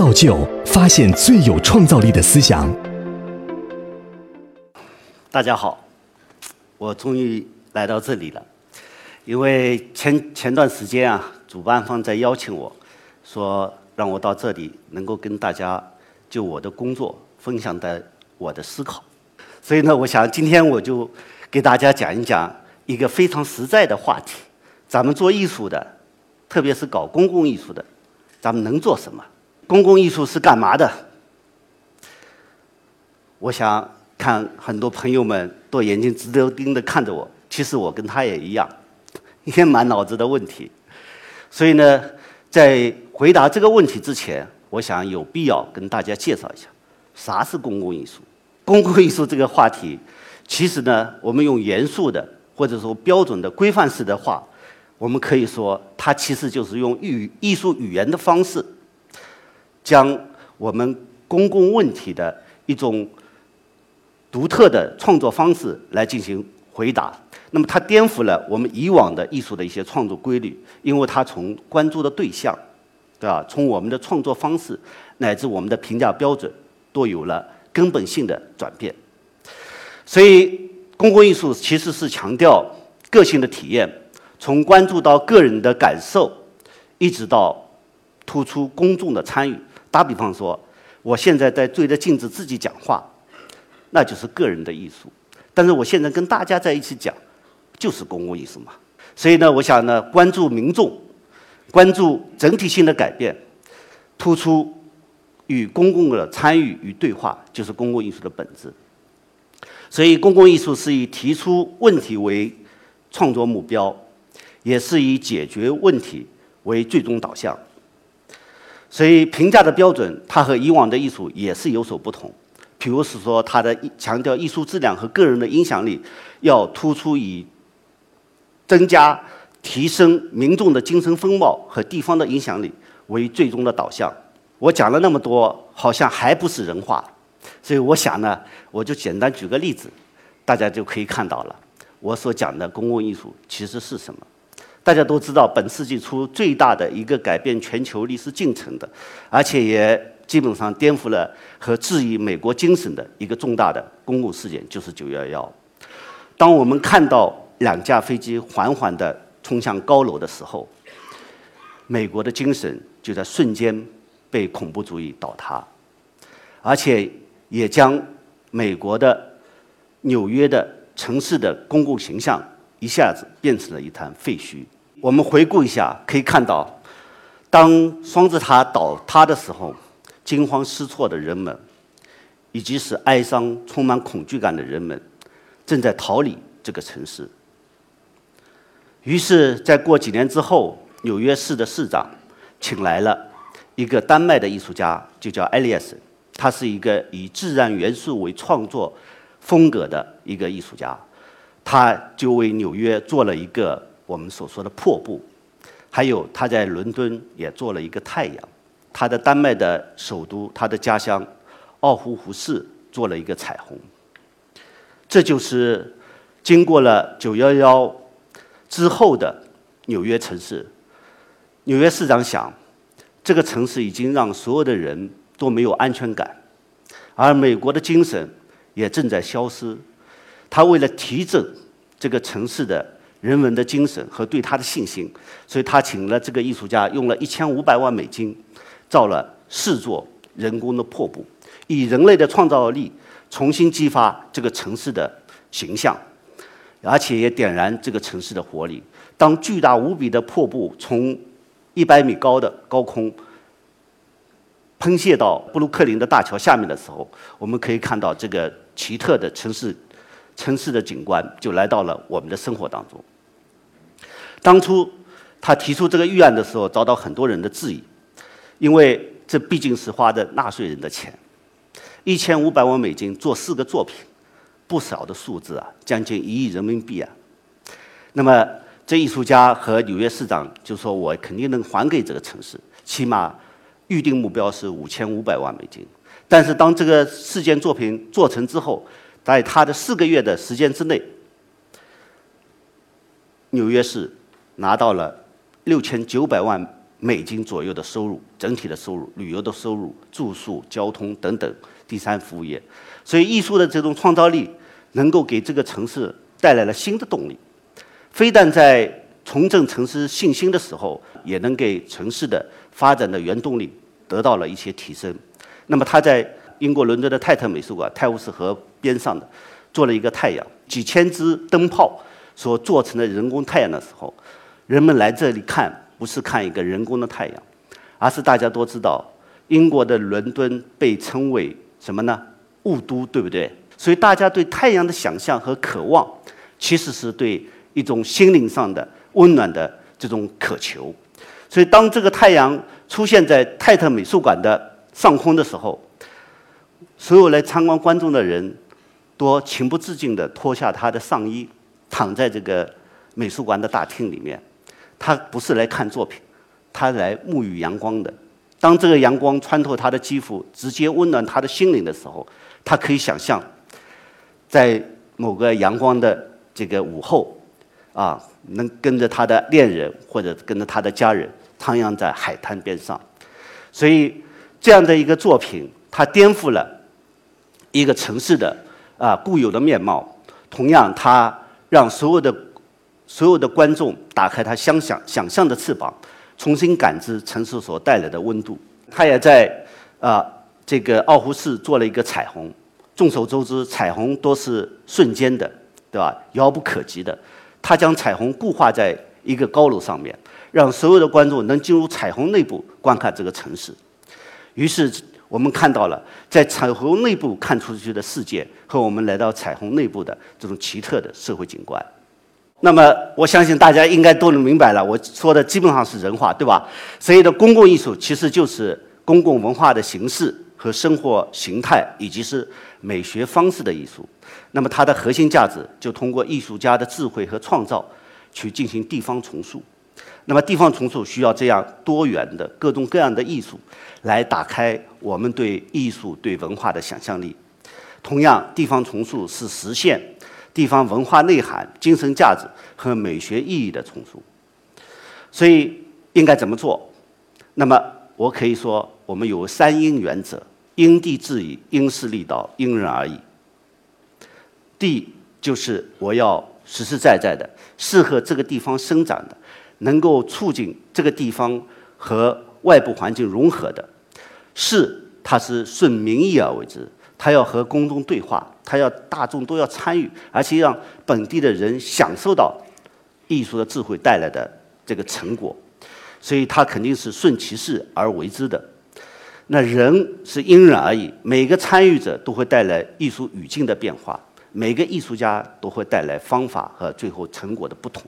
造就发现最有创造力的思想。大家好，我终于来到这里了。因为前前段时间啊，主办方在邀请我，说让我到这里能够跟大家就我的工作分享的我的思考。所以呢，我想今天我就给大家讲一讲一个非常实在的话题：咱们做艺术的，特别是搞公共艺术的，咱们能做什么？公共艺术是干嘛的？我想看很多朋友们都眼睛直溜盯的看着我，其实我跟他也一样。也满脑子的问题，所以呢，在回答这个问题之前，我想有必要跟大家介绍一下，啥是公共艺术。公共艺术这个话题，其实呢，我们用严肃的或者说标准的规范式的话，我们可以说，它其实就是用语艺术语言的方式，将我们公共问题的一种独特的创作方式来进行回答。那么，它颠覆了我们以往的艺术的一些创作规律，因为它从关注的对象，对吧？从我们的创作方式乃至我们的评价标准，都有了根本性的转变。所以，公共艺术其实是强调个性的体验，从关注到个人的感受，一直到突出公众的参与。打比方说，我现在在对着镜子自己讲话，那就是个人的艺术；但是我现在跟大家在一起讲。就是公共艺术嘛，所以呢，我想呢，关注民众，关注整体性的改变，突出与公共的参与与对话，就是公共艺术的本质。所以，公共艺术是以提出问题为创作目标，也是以解决问题为最终导向。所以，评价的标准，它和以往的艺术也是有所不同。比如是说，它的强调艺术质量和个人的影响力，要突出以。增加、提升民众的精神风貌和地方的影响力为最终的导向。我讲了那么多，好像还不是人话，所以我想呢，我就简单举个例子，大家就可以看到了我所讲的公共艺术其实是什么。大家都知道，本世纪初最大的一个改变全球历史进程的，而且也基本上颠覆了和质疑美国精神的一个重大的公共事件，就是九幺幺。当我们看到。两架飞机缓缓地冲向高楼的时候，美国的精神就在瞬间被恐怖主义倒塌，而且也将美国的纽约的城市的公共形象一下子变成了一滩废墟。我们回顾一下，可以看到，当双子塔倒塌的时候，惊慌失措的人们，以及是哀伤、充满恐惧感的人们，正在逃离这个城市。于是，在过几年之后，纽约市的市长请来了一个丹麦的艺术家，就叫艾利斯。他是一个以自然元素为创作风格的一个艺术家，他就为纽约做了一个我们所说的破布，还有他在伦敦也做了一个太阳，他的丹麦的首都，他的家乡奥胡胡市做了一个彩虹。这就是经过了九幺幺。之后的纽约城市，纽约市长想，这个城市已经让所有的人都没有安全感，而美国的精神也正在消失。他为了提振这个城市的人文的精神和对他的信心，所以他请了这个艺术家，用了一千五百万美金，造了四座人工的瀑布，以人类的创造力重新激发这个城市的形象。而且也点燃这个城市的活力。当巨大无比的瀑布从一百米高的高空喷泻到布鲁克林的大桥下面的时候，我们可以看到这个奇特的城市城市的景观就来到了我们的生活当中。当初他提出这个预案的时候，遭到很多人的质疑，因为这毕竟是花的纳税人的钱，一千五百万美金做四个作品。不少的数字啊，将近一亿人民币啊。那么，这艺术家和纽约市长就说：“我肯定能还给这个城市，起码预定目标是五千五百万美金。”但是，当这个四件作品做成之后，在他的四个月的时间之内，纽约市拿到了六千九百万美金左右的收入，整体的收入、旅游的收入、住宿、交通等等第三服务业。所以，艺术的这种创造力能够给这个城市带来了新的动力，非但在重振城市信心的时候，也能给城市的发展的原动力得到了一些提升。那么，他在英国伦敦的泰特美术馆泰晤士河边上的做了一个太阳，几千只灯泡所做成的人工太阳的时候，人们来这里看不是看一个人工的太阳，而是大家都知道，英国的伦敦被称为什么呢？雾都，对不对？所以大家对太阳的想象和渴望，其实是对一种心灵上的温暖的这种渴求。所以当这个太阳出现在泰特美术馆的上空的时候，所有来参观观众的人都情不自禁地脱下他的上衣，躺在这个美术馆的大厅里面。他不是来看作品，他来沐浴阳光的。当这个阳光穿透他的肌肤，直接温暖他的心灵的时候，他可以想象，在某个阳光的这个午后，啊，能跟着他的恋人或者跟着他的家人徜徉在海滩边上。所以，这样的一个作品，它颠覆了一个城市的啊固有的面貌。同样，它让所有的所有的观众打开他想想想象的翅膀，重新感知城市所带来的温度。他也在啊这个奥胡市做了一个彩虹。众所周知，彩虹都是瞬间的，对吧？遥不可及的。他将彩虹固化在一个高楼上面，让所有的观众能进入彩虹内部观看这个城市。于是我们看到了在彩虹内部看出去的世界和我们来到彩虹内部的这种奇特的社会景观。那么，我相信大家应该都能明白了，我说的基本上是人话，对吧？所以的公共艺术其实就是公共文化的形式和生活形态，以及是。美学方式的艺术，那么它的核心价值就通过艺术家的智慧和创造去进行地方重塑。那么地方重塑需要这样多元的各种各样的艺术来打开我们对艺术对文化的想象力。同样，地方重塑是实现地方文化内涵、精神价值和美学意义的重塑。所以应该怎么做？那么我可以说，我们有三因原则。因地制宜，因势利导，因人而异。地就是我要实实在在的，适合这个地方生长的，能够促进这个地方和外部环境融合的。是，它是顺民意而为之，它要和公众对话，它要大众都要参与，而且让本地的人享受到艺术的智慧带来的这个成果，所以它肯定是顺其势而为之的。那人是因人而异，每个参与者都会带来艺术语境的变化，每个艺术家都会带来方法和最后成果的不同。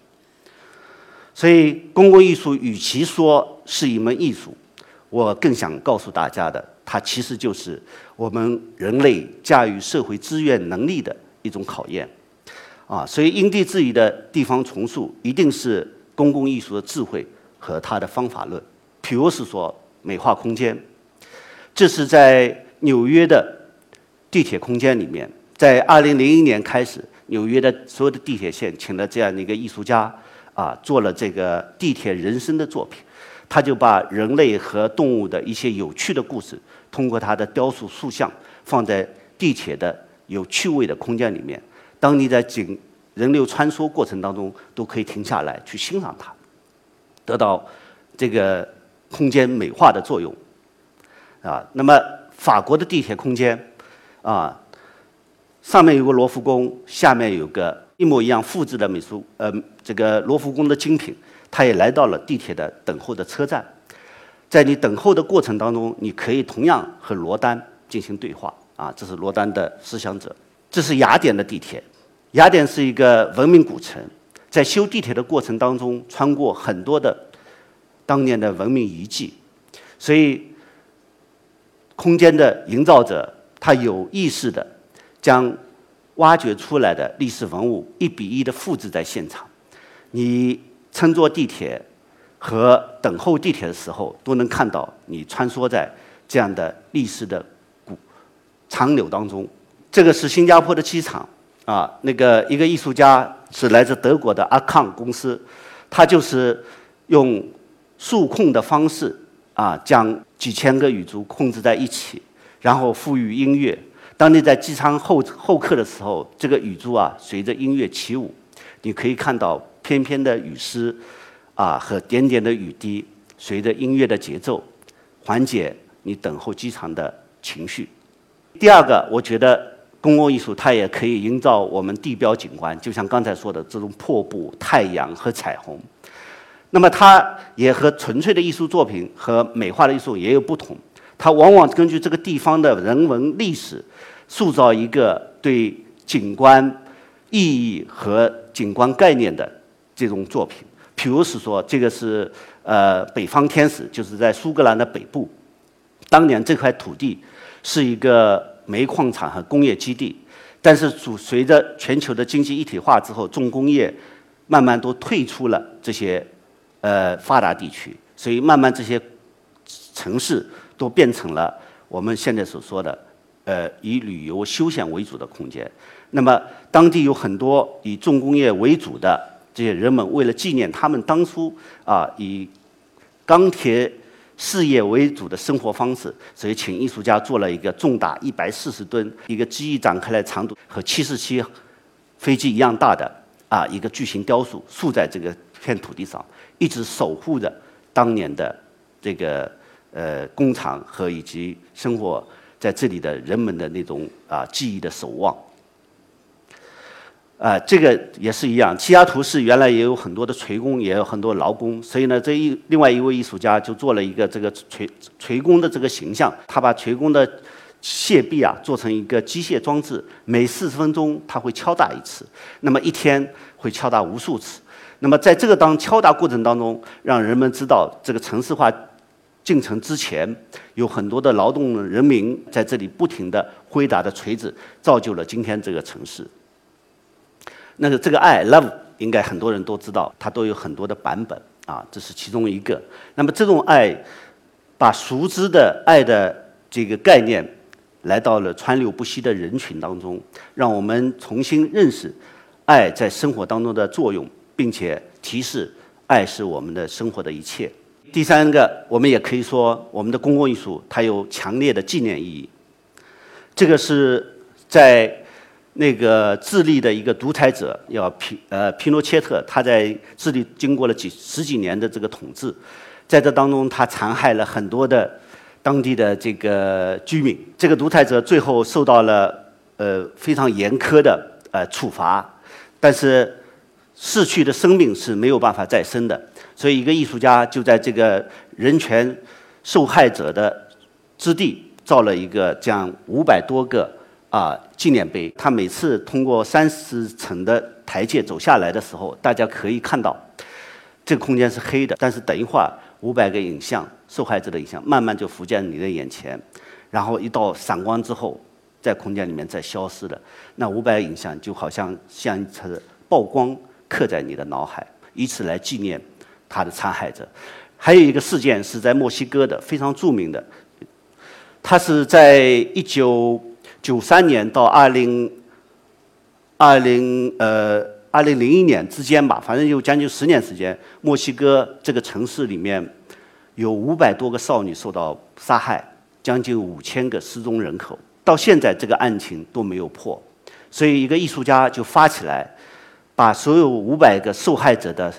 所以，公共艺术与其说是一门艺术，我更想告诉大家的，它其实就是我们人类驾驭社会资源能力的一种考验。啊，所以因地制宜的地方重塑，一定是公共艺术的智慧和它的方法论。譬如是说，美化空间。这是在纽约的地铁空间里面，在二零零一年开始，纽约的所有的地铁线请了这样的一个艺术家啊，做了这个地铁人生的作品。他就把人类和动物的一些有趣的故事，通过他的雕塑塑像，放在地铁的有趣味的空间里面。当你在景人流穿梭过程当中，都可以停下来去欣赏它，得到这个空间美化的作用。啊，那么法国的地铁空间，啊，上面有个罗浮宫，下面有个一模一样复制的美术，呃，这个罗浮宫的精品，它也来到了地铁的等候的车站，在你等候的过程当中，你可以同样和罗丹进行对话，啊，这是罗丹的思想者。这是雅典的地铁，雅典是一个文明古城，在修地铁的过程当中，穿过很多的当年的文明遗迹，所以。空间的营造者，他有意识的将挖掘出来的历史文物一比一的复制在现场。你乘坐地铁和等候地铁的时候，都能看到你穿梭在这样的历史的古长流当中。这个是新加坡的机场啊，那个一个艺术家是来自德国的阿康公司，他就是用数控的方式啊，将几千个语族控制在一起，然后赋予音乐。当你在机舱候候客的时候，这个雨珠啊，随着音乐起舞，你可以看到翩翩的雨丝，啊和点点的雨滴，随着音乐的节奏，缓解你等候机场的情绪。第二个，我觉得公共艺术它也可以营造我们地标景观，就像刚才说的这种瀑布、太阳和彩虹。那么它也和纯粹的艺术作品和美化的艺术也有不同，它往往根据这个地方的人文历史。塑造一个对景观意义和景观概念的这种作品，譬如是说，这个是呃北方天使，就是在苏格兰的北部，当年这块土地是一个煤矿厂和工业基地，但是随随着全球的经济一体化之后，重工业慢慢都退出了这些呃发达地区，所以慢慢这些城市都变成了我们现在所说的。呃，以旅游休闲为主的空间。那么，当地有很多以重工业为主的这些人们，为了纪念他们当初啊以钢铁事业为主的生活方式，所以请艺术家做了一个重达一百四十吨、一个机翼展开来长度和七十七飞机一样大的啊一个巨型雕塑，竖在这个片土地上，一直守护着当年的这个呃工厂和以及生活。在这里的人们的那种啊记忆的守望，啊，这个也是一样。西雅图市原来也有很多的锤工，也有很多劳工，所以呢，这一另外一位艺术家就做了一个这个锤锤工的这个形象。他把锤工的械臂啊做成一个机械装置，每四十分钟他会敲打一次，那么一天会敲打无数次。那么在这个当敲打过程当中，让人们知道这个城市化。进城之前，有很多的劳动人民在这里不停地挥打着锤子，造就了今天这个城市。那个这个爱 love 应该很多人都知道，它都有很多的版本啊，这是其中一个。那么这种爱，把熟知的爱的这个概念，来到了川流不息的人群当中，让我们重新认识爱在生活当中的作用，并且提示爱是我们的生活的一切。第三个，我们也可以说，我们的公共艺术它有强烈的纪念意义。这个是在那个智利的一个独裁者，要皮呃皮诺切特，他在智利经过了几十几年的这个统治，在这当中他残害了很多的当地的这个居民。这个独裁者最后受到了呃非常严苛的呃处罚，但是逝去的生命是没有办法再生的。所以，一个艺术家就在这个人权受害者的之地造了一个这样五百多个啊纪念碑。他每次通过三十层的台阶走下来的时候，大家可以看到这个空间是黑的，但是等一会儿五百个影像受害者的影像慢慢就浮现你的眼前，然后一道闪光之后，在空间里面再消失了。那五百影像就好像像一层曝光刻在你的脑海，以此来纪念。他的残害者，还有一个事件是在墨西哥的，非常著名的。他是在一九九三年到二零二零呃二零零一年之间吧，反正有将近十年时间，墨西哥这个城市里面有五百多个少女受到杀害，将近五千个失踪人口，到现在这个案情都没有破，所以一个艺术家就发起来，把所有五百个受害者的。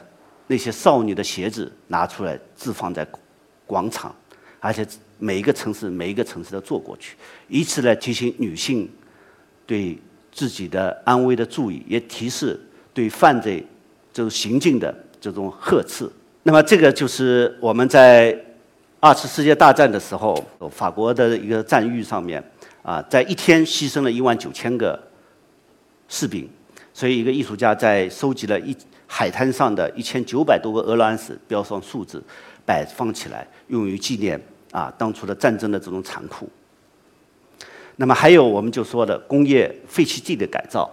那些少女的鞋子拿出来置放在广场，而且每一个城市每一个城市都坐过去，以此来提醒女性对自己的安危的注意，也提示对犯罪这种行径的这种呵斥。那么，这个就是我们在二次世界大战的时候，法国的一个战役上面啊，在一天牺牲了一万九千个士兵，所以一个艺术家在收集了一。海滩上的一千九百多个鹅卵石，标上数字，摆放起来，用于纪念啊当初的战争的这种残酷。那么还有我们就说的工业废弃地的改造，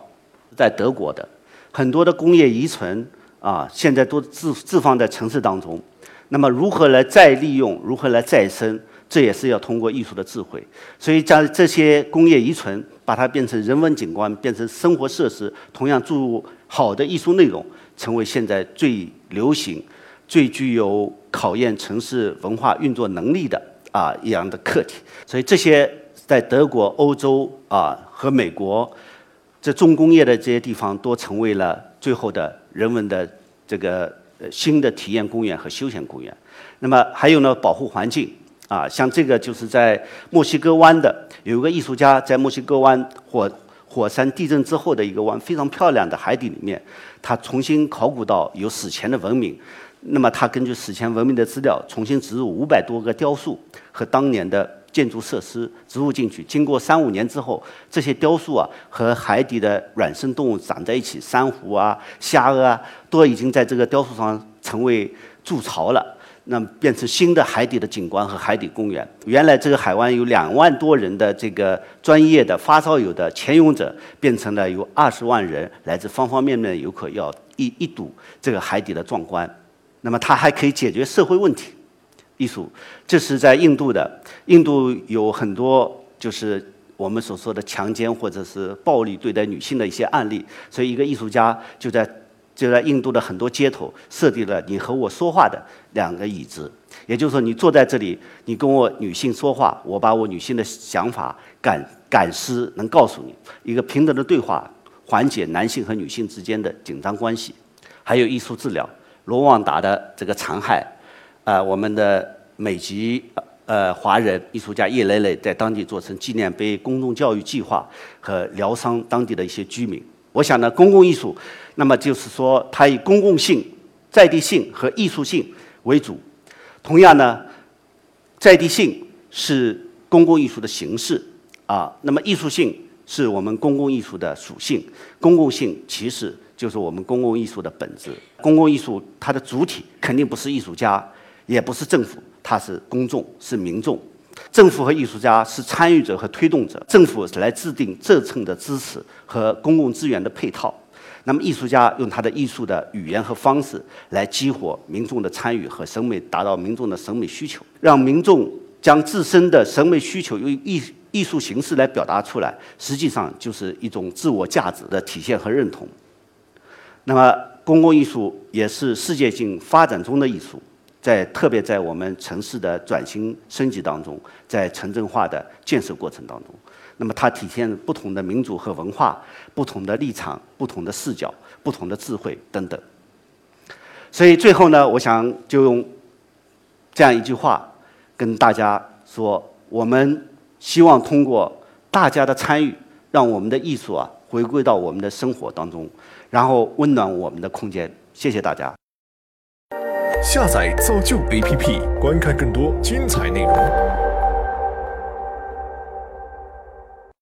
在德国的很多的工业遗存啊，现在都置置放在城市当中。那么如何来再利用，如何来再生，这也是要通过艺术的智慧。所以将这些工业遗存，把它变成人文景观，变成生活设施，同样注入好的艺术内容。成为现在最流行、最具有考验城市文化运作能力的啊一样的课题。所以这些在德国、欧洲啊和美国这重工业的这些地方，都成为了最后的人文的这个新的体验公园和休闲公园。那么还有呢，保护环境啊，像这个就是在墨西哥湾的有一个艺术家在墨西哥湾火。火山地震之后的一个湾，非常漂亮的海底里面，他重新考古到有史前的文明。那么他根据史前文明的资料，重新植入五百多个雕塑和当年的建筑设施植入进去。经过三五年之后，这些雕塑啊和海底的软生动物长在一起，珊瑚啊、虾啊，都已经在这个雕塑上成为筑巢了。那么变成新的海底的景观和海底公园。原来这个海湾有两万多人的这个专业的发烧友的潜泳者，变成了有二十万人来自方方面面的游客要一一睹这个海底的壮观。那么它还可以解决社会问题。艺术，这是在印度的，印度有很多就是我们所说的强奸或者是暴力对待女性的一些案例，所以一个艺术家就在。就在印度的很多街头设定了你和我说话的两个椅子，也就是说，你坐在这里，你跟我女性说话，我把我女性的想法感感知能告诉你一个平等的对话，缓解男性和女性之间的紧张关系。还有艺术治疗，罗旺达的这个残害，啊，我们的美籍呃华人艺术家叶磊磊在当地做成纪念碑、公众教育计划和疗伤当地的一些居民。我想呢，公共艺术，那么就是说，它以公共性、在地性和艺术性为主。同样呢，在地性是公共艺术的形式啊，那么艺术性是我们公共艺术的属性。公共性其实就是我们公共艺术的本质。公共艺术它的主体肯定不是艺术家，也不是政府，它是公众，是民众。政府和艺术家是参与者和推动者，政府来制定政策的支持和公共资源的配套，那么艺术家用他的艺术的语言和方式来激活民众的参与和审美，达到民众的审美需求，让民众将自身的审美需求用艺艺术形式来表达出来，实际上就是一种自我价值的体现和认同。那么，公共艺术也是世界性发展中的艺术。在特别在我们城市的转型升级当中，在城镇化的建设过程当中，那么它体现不同的民族和文化、不同的立场、不同的视角、不同的智慧等等。所以最后呢，我想就用这样一句话跟大家说：我们希望通过大家的参与，让我们的艺术啊回归到我们的生活当中，然后温暖我们的空间。谢谢大家。下载造就 APP，观看更多精彩内容。